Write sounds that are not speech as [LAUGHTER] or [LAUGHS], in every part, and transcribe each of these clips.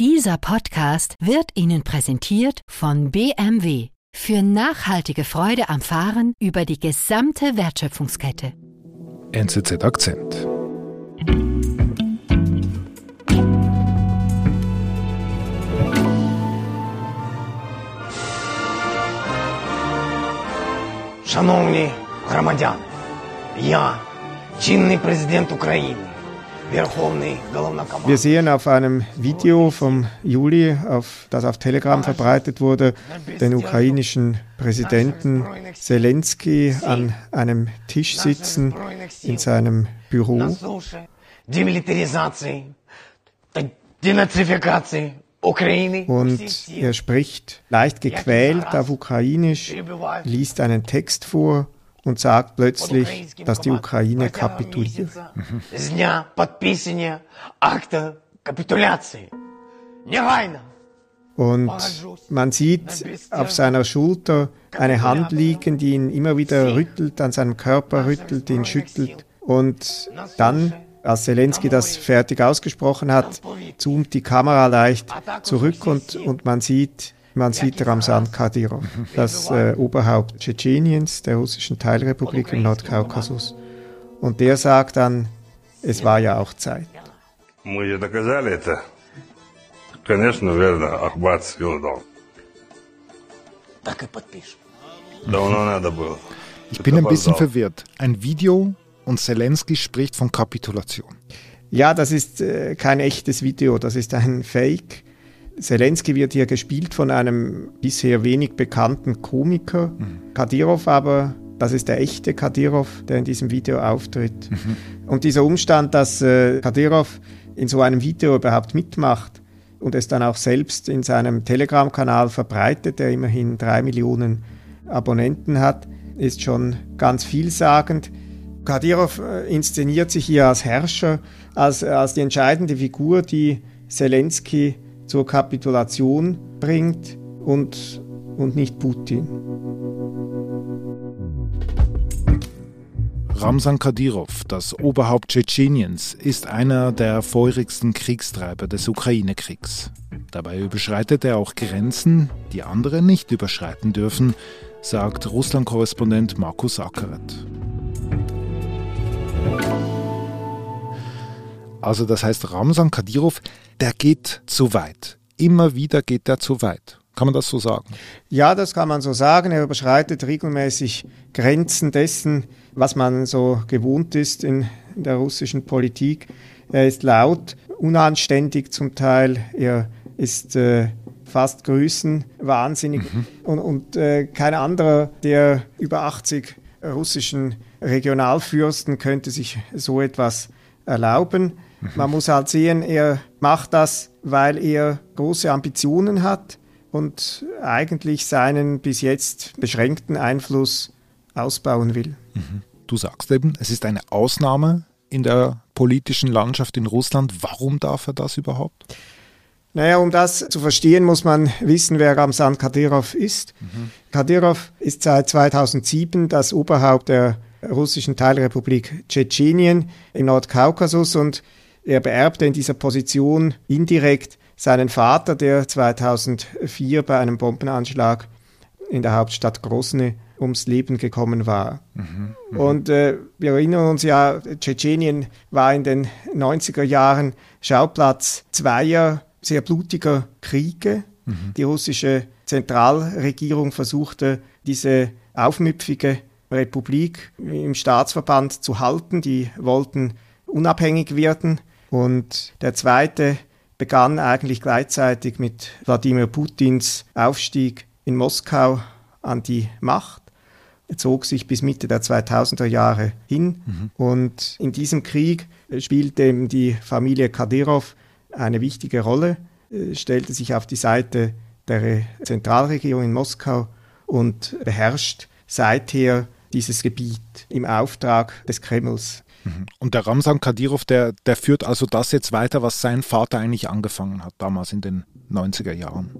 Dieser Podcast wird Ihnen präsentiert von BMW für nachhaltige Freude am Fahren über die gesamte Wertschöpfungskette. NZZ Akzent. Шановні громадяни, я, чинний президент України, Wir sehen auf einem Video vom Juli, auf, das auf Telegram verbreitet wurde, den ukrainischen Präsidenten Zelensky an einem Tisch sitzen in seinem Büro. Und er spricht leicht gequält auf Ukrainisch, liest einen Text vor und sagt plötzlich, dass die Ukraine kapituliert. Und man sieht auf seiner Schulter eine Hand liegen, die ihn immer wieder rüttelt, an seinem Körper rüttelt, ihn schüttelt. Und dann, als Zelensky das fertig ausgesprochen hat, zoomt die Kamera leicht zurück und, und man sieht man sieht Ramsan Kadyrov, das äh, Oberhaupt Tschetscheniens, der russischen Teilrepublik im Nordkaukasus. Und der sagt dann, es war ja auch Zeit. Ich bin ein bisschen verwirrt. Ein Video und Zelensky spricht von Kapitulation. Ja, das ist äh, kein echtes Video, das ist ein Fake. Zelensky wird hier gespielt von einem bisher wenig bekannten Komiker, mhm. Kadyrov aber, das ist der echte Kadyrov, der in diesem Video auftritt. Mhm. Und dieser Umstand, dass äh, Kadyrov in so einem Video überhaupt mitmacht und es dann auch selbst in seinem Telegram-Kanal verbreitet, der immerhin drei Millionen Abonnenten hat, ist schon ganz vielsagend. Kadyrov äh, inszeniert sich hier als Herrscher, als, als die entscheidende Figur, die Zelensky zur Kapitulation bringt und, und nicht Putin. Ramsan Kadyrov, das Oberhaupt Tschetscheniens, ist einer der feurigsten Kriegstreiber des Ukraine-Kriegs. Dabei überschreitet er auch Grenzen, die andere nicht überschreiten dürfen, sagt Russland-Korrespondent Markus Ackeret. Also das heißt, Ramsan Kadyrov der geht zu weit. Immer wieder geht er zu weit. Kann man das so sagen? Ja, das kann man so sagen. Er überschreitet regelmäßig Grenzen dessen, was man so gewohnt ist in der russischen Politik. Er ist laut, unanständig zum Teil. Er ist äh, fast größenwahnsinnig. Mhm. Und, und äh, kein anderer der über 80 russischen Regionalfürsten könnte sich so etwas erlauben. Man muss halt sehen, er macht das, weil er große Ambitionen hat und eigentlich seinen bis jetzt beschränkten Einfluss ausbauen will. Mhm. Du sagst eben, es ist eine Ausnahme in der politischen Landschaft in Russland. Warum darf er das überhaupt? Naja, um das zu verstehen, muss man wissen, wer Ramsan Kadyrov ist. Mhm. Kadyrov ist seit 2007 das Oberhaupt der russischen Teilrepublik Tschetschenien im Nordkaukasus und er beerbte in dieser Position indirekt seinen Vater, der 2004 bei einem Bombenanschlag in der Hauptstadt Grosny ums Leben gekommen war. Mhm, mh. Und äh, wir erinnern uns ja, Tschetschenien war in den 90er Jahren Schauplatz zweier sehr blutiger Kriege. Mhm. Die russische Zentralregierung versuchte, diese aufmüpfige Republik im Staatsverband zu halten. Die wollten unabhängig werden. Und der zweite begann eigentlich gleichzeitig mit Wladimir Putins Aufstieg in Moskau an die Macht. Er zog sich bis Mitte der 2000er Jahre hin mhm. und in diesem Krieg spielte die Familie Kadyrov eine wichtige Rolle, stellte sich auf die Seite der Zentralregierung in Moskau und beherrscht seither dieses Gebiet im Auftrag des Kremls. Und der Ramsan Kadyrov, der, der führt also das jetzt weiter, was sein Vater eigentlich angefangen hat, damals in den 90er Jahren.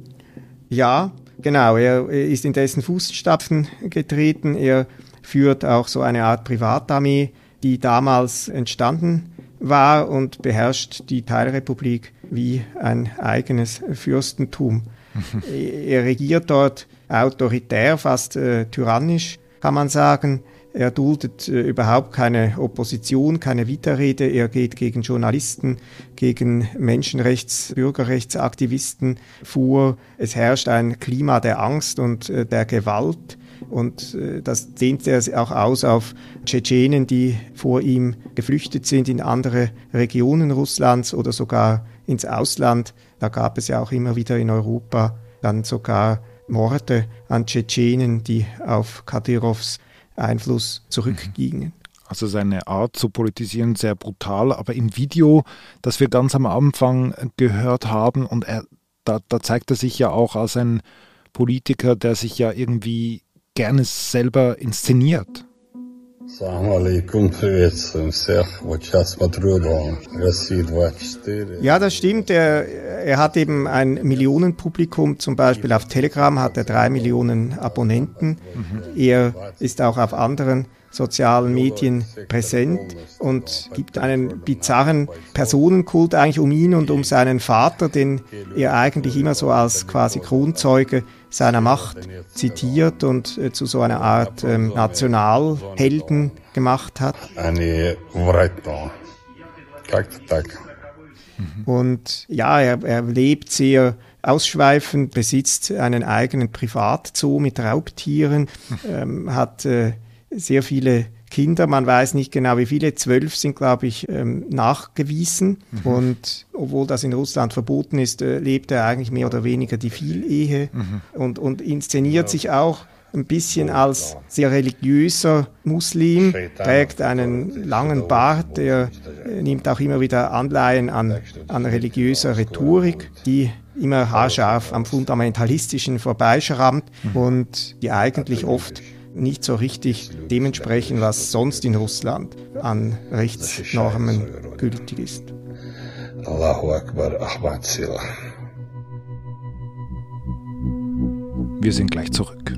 Ja, genau. Er ist in dessen Fußstapfen getreten. Er führt auch so eine Art Privatarmee, die damals entstanden war und beherrscht die Teilrepublik wie ein eigenes Fürstentum. [LAUGHS] er regiert dort autoritär, fast äh, tyrannisch, kann man sagen. Er duldet äh, überhaupt keine Opposition, keine Widerrede. Er geht gegen Journalisten, gegen Menschenrechts-, Bürgerrechtsaktivisten vor. Es herrscht ein Klima der Angst und äh, der Gewalt. Und äh, das dehnt er auch aus auf Tschetschenen, die vor ihm geflüchtet sind in andere Regionen Russlands oder sogar ins Ausland. Da gab es ja auch immer wieder in Europa dann sogar Morde an Tschetschenen, die auf Kadyrovs Einfluss zurückgingen. Also seine Art zu politisieren sehr brutal, aber im Video, das wir ganz am Anfang gehört haben, und er, da, da zeigt er sich ja auch als ein Politiker, der sich ja irgendwie gerne selber inszeniert. Ja, das stimmt. Er, er hat eben ein Millionenpublikum. Zum Beispiel auf Telegram hat er drei Millionen Abonnenten. Mhm. Er ist auch auf anderen sozialen Medien präsent und gibt einen bizarren Personenkult eigentlich um ihn und um seinen Vater, den er eigentlich immer so als quasi Kronzeuge seiner Macht zitiert und äh, zu so einer Art ähm, Nationalhelden gemacht hat. Und ja, er, er lebt sehr ausschweifend, besitzt einen eigenen Privatzoo mit Raubtieren, ähm, hat äh, sehr viele Kinder, man weiß nicht genau wie viele, zwölf sind, glaube ich, ähm, nachgewiesen. Mhm. Und obwohl das in Russland verboten ist, äh, lebt er eigentlich mehr oder weniger die Vielehe mhm. und, und inszeniert ja. sich auch ein bisschen als sehr religiöser Muslim, trägt einen langen Bart, der äh, nimmt auch immer wieder Anleihen an, an religiöser Rhetorik, die immer haarscharf am Fundamentalistischen vorbeischrammt mhm. und die eigentlich oft nicht so richtig dementsprechend, was sonst in Russland an Rechtsnormen gültig ist. Allahu Akbar, Ahmad Sila. Wir sind gleich zurück.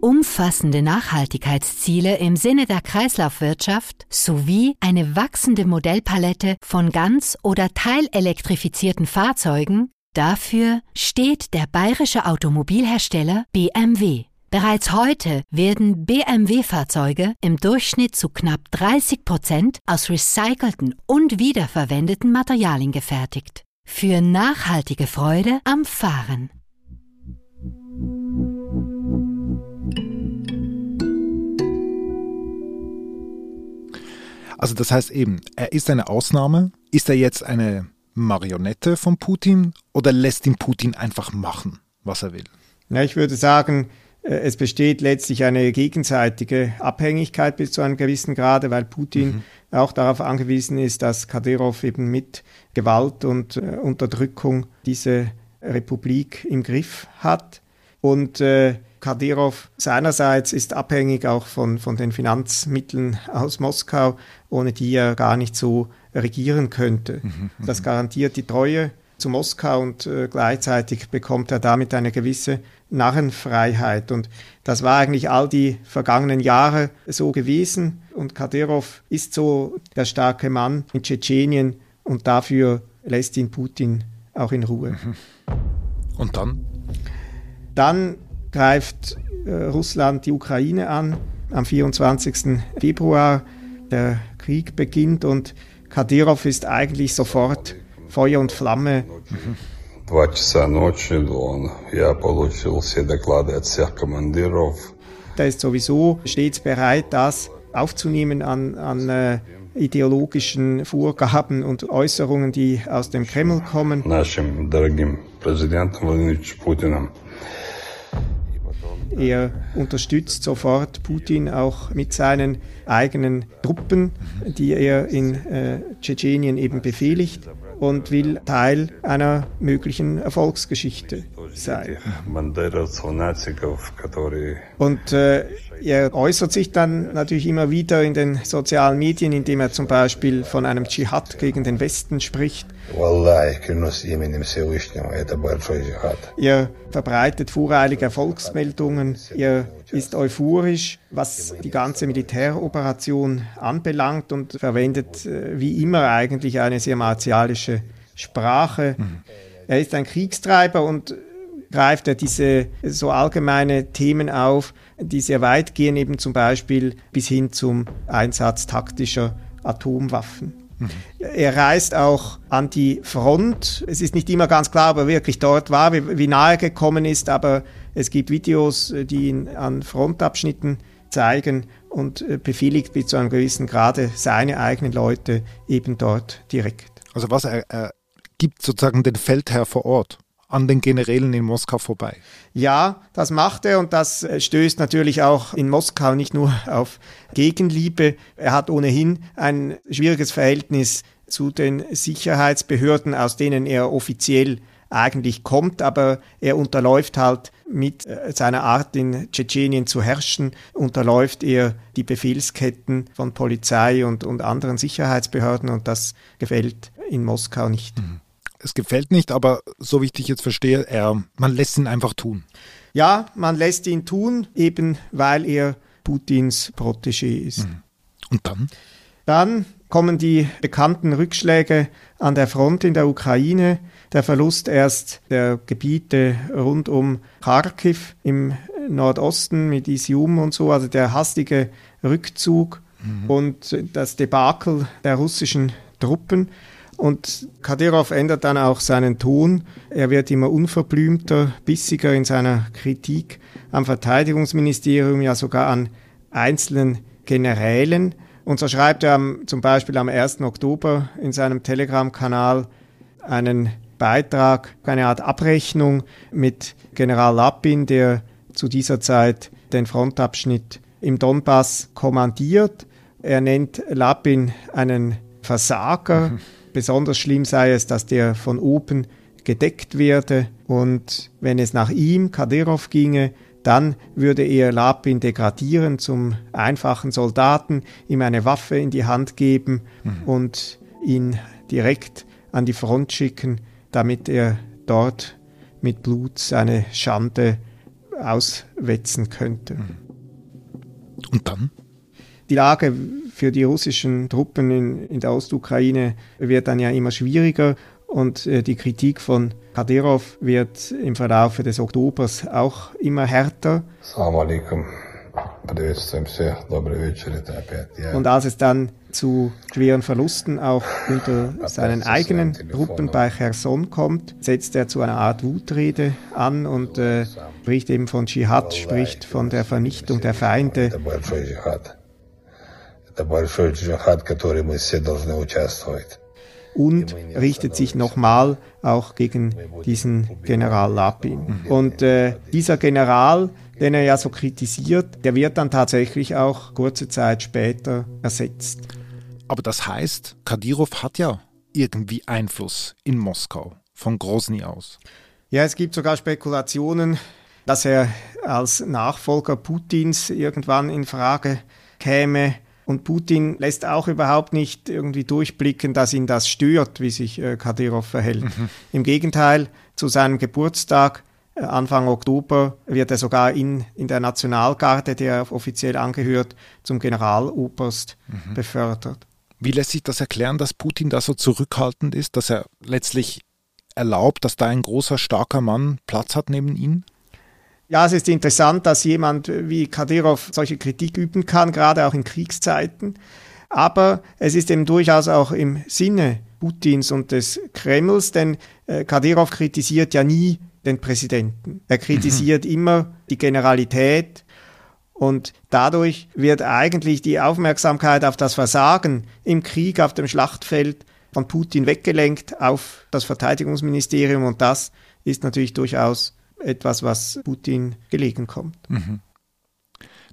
umfassende Nachhaltigkeitsziele im Sinne der Kreislaufwirtschaft sowie eine wachsende Modellpalette von ganz- oder teilelektrifizierten Fahrzeugen Dafür steht der bayerische Automobilhersteller BMW. Bereits heute werden BMW-Fahrzeuge im Durchschnitt zu knapp 30 Prozent aus recycelten und wiederverwendeten Materialien gefertigt. Für nachhaltige Freude am Fahren. Also das heißt eben, er ist eine Ausnahme. Ist er jetzt eine Marionette von Putin oder lässt ihn Putin einfach machen, was er will? Ja, ich würde sagen, äh, es besteht letztlich eine gegenseitige Abhängigkeit bis zu einem gewissen Grade, weil Putin mhm. auch darauf angewiesen ist, dass Kadyrov eben mit Gewalt und äh, Unterdrückung diese Republik im Griff hat. Und äh, Kadyrov seinerseits ist abhängig auch von, von den Finanzmitteln aus Moskau, ohne die er gar nicht so regieren könnte. Mhm, mhm, das garantiert die Treue zu Moskau und äh, gleichzeitig bekommt er damit eine gewisse Narrenfreiheit. Und das war eigentlich all die vergangenen Jahre so gewesen. Und Kadyrov ist so der starke Mann in Tschetschenien und dafür lässt ihn Putin auch in Ruhe. Mhm. Und dann? Dann greift äh, Russland die Ukraine an am 24. Februar. Der Krieg beginnt und Kadyrov ist eigentlich sofort Feuer und Flamme. Der ist sowieso stets bereit, das aufzunehmen an, an äh, ideologischen Vorgaben und Äußerungen, die aus dem Kreml kommen. Er unterstützt sofort Putin auch mit seinen eigenen Truppen, die er in äh, Tschetschenien eben befehligt und will Teil einer möglichen Erfolgsgeschichte sein. Und äh, Er äußert sich dann natürlich immer wieder in den sozialen Medien, indem er zum Beispiel von einem Dschihad gegen den Westen spricht. Er verbreitet voreilige Erfolgsmeldungen. Er ist euphorisch, was die ganze Militäroperation anbelangt und verwendet äh, wie immer eigentlich eine sehr martialische Sprache. Mhm. Er ist ein Kriegstreiber und greift er diese so allgemeine Themen auf, die sehr weit gehen, eben zum Beispiel bis hin zum Einsatz taktischer Atomwaffen. Mhm. Er reist auch an die Front. Es ist nicht immer ganz klar, ob er wirklich dort war, wie, wie nahe gekommen ist, aber es gibt Videos, die ihn an Frontabschnitten zeigen und äh, befehligt bis zu einem gewissen Grade seine eigenen Leute eben dort direkt. Also was er, er gibt sozusagen den Feldherr vor Ort an den Generälen in Moskau vorbei. Ja, das macht er und das äh, stößt natürlich auch in Moskau nicht nur [LAUGHS] auf Gegenliebe. Er hat ohnehin ein schwieriges Verhältnis zu den Sicherheitsbehörden, aus denen er offiziell eigentlich kommt, aber er unterläuft halt mit äh, seiner Art in Tschetschenien zu herrschen, unterläuft er die Befehlsketten von Polizei und, und anderen Sicherheitsbehörden und das gefällt in Moskau nicht. Mhm es gefällt nicht, aber so wie ich dich jetzt verstehe, er, man lässt ihn einfach tun. Ja, man lässt ihn tun, eben weil er Putins Protégé ist. Mhm. Und dann? Dann kommen die bekannten Rückschläge an der Front in der Ukraine, der Verlust erst der Gebiete rund um Kharkiv im Nordosten mit Isium und so, also der hastige Rückzug mhm. und das Debakel der russischen Truppen. Und Kadyrov ändert dann auch seinen Ton. Er wird immer unverblümter, bissiger in seiner Kritik am Verteidigungsministerium, ja sogar an einzelnen Generälen. Und so schreibt er am, zum Beispiel am 1. Oktober in seinem Telegram-Kanal einen Beitrag, eine Art Abrechnung mit General Lapin, der zu dieser Zeit den Frontabschnitt im Donbass kommandiert. Er nennt Lapin einen Versager. Mhm. [LAUGHS] Besonders schlimm sei es, dass der von oben gedeckt werde und wenn es nach ihm, Kadyrov, ginge, dann würde er Lapin degradieren zum einfachen Soldaten, ihm eine Waffe in die Hand geben mhm. und ihn direkt an die Front schicken, damit er dort mit Blut seine Schande auswetzen könnte. Mhm. Und dann? Die Lage für die russischen Truppen in, in der Ostukraine wird dann ja immer schwieriger und äh, die Kritik von Kadyrov wird im Verlauf des Oktobers auch immer härter. Und als es dann zu schweren Verlusten auch unter [LAUGHS] seinen eigenen Truppen bei Cherson kommt, setzt er zu einer Art Wutrede an und äh, spricht eben von Dschihad, spricht von der Vernichtung der Feinde. Und richtet sich nochmal auch gegen diesen General Lapin. Und äh, dieser General, den er ja so kritisiert, der wird dann tatsächlich auch kurze Zeit später ersetzt. Aber das heißt, Kadyrov hat ja irgendwie Einfluss in Moskau, von Grozny aus. Ja, es gibt sogar Spekulationen, dass er als Nachfolger Putins irgendwann in Frage käme. Und Putin lässt auch überhaupt nicht irgendwie durchblicken, dass ihn das stört, wie sich äh, Kadyrov verhält. Mhm. Im Gegenteil, zu seinem Geburtstag äh, Anfang Oktober wird er sogar in, in der Nationalgarde, der offiziell angehört, zum Generaloberst mhm. befördert. Wie lässt sich das erklären, dass Putin da so zurückhaltend ist, dass er letztlich erlaubt, dass da ein großer, starker Mann Platz hat neben ihm? Ja, es ist interessant, dass jemand wie Kadyrov solche Kritik üben kann, gerade auch in Kriegszeiten. Aber es ist eben durchaus auch im Sinne Putins und des Kremls, denn äh, Kadyrov kritisiert ja nie den Präsidenten. Er kritisiert mhm. immer die Generalität und dadurch wird eigentlich die Aufmerksamkeit auf das Versagen im Krieg, auf dem Schlachtfeld von Putin weggelenkt auf das Verteidigungsministerium und das ist natürlich durchaus etwas, was Putin gelegen kommt. Mhm.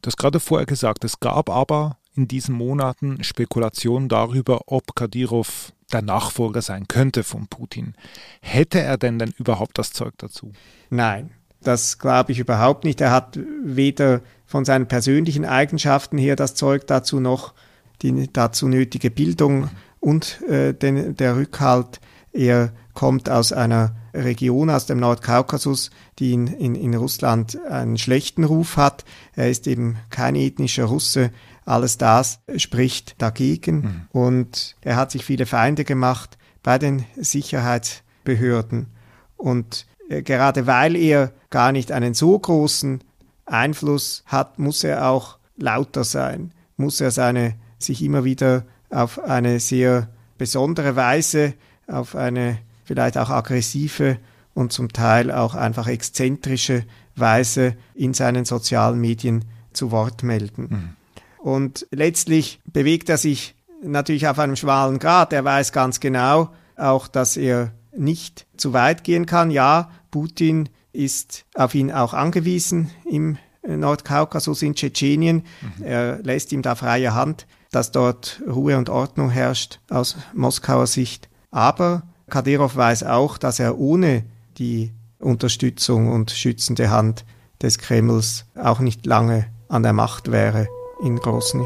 Du hast gerade vorher gesagt, es gab aber in diesen Monaten Spekulationen darüber, ob Kadyrov der Nachfolger sein könnte von Putin. Hätte er denn denn überhaupt das Zeug dazu? Nein, das glaube ich überhaupt nicht. Er hat weder von seinen persönlichen Eigenschaften her das Zeug dazu noch, die dazu nötige Bildung und äh, den, der Rückhalt. Er kommt aus einer Region, aus dem Nordkaukasus, die in, in, in Russland einen schlechten Ruf hat. Er ist eben kein ethnischer Russe. Alles das spricht dagegen. Mhm. Und er hat sich viele Feinde gemacht bei den Sicherheitsbehörden. Und äh, gerade weil er gar nicht einen so großen Einfluss hat, muss er auch lauter sein, muss er seine sich immer wieder auf eine sehr besondere Weise, auf eine vielleicht auch aggressive und zum Teil auch einfach exzentrische Weise in seinen sozialen Medien zu Wort melden. Mhm. Und letztlich bewegt er sich natürlich auf einem schmalen Grad. Er weiß ganz genau auch, dass er nicht zu weit gehen kann. Ja, Putin ist auf ihn auch angewiesen im Nordkaukasus in Tschetschenien. Mhm. Er lässt ihm da freie Hand, dass dort Ruhe und Ordnung herrscht aus Moskauer Sicht. Aber Kadyrov weiß auch, dass er ohne die Unterstützung und schützende Hand des Kremls auch nicht lange an der Macht wäre in Grosny.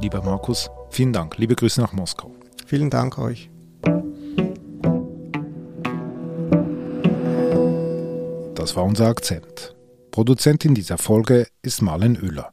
Lieber Markus, vielen Dank. Liebe Grüße nach Moskau. Vielen Dank euch. Das war unser Akzent. Produzentin dieser Folge ist Marlen Oehler.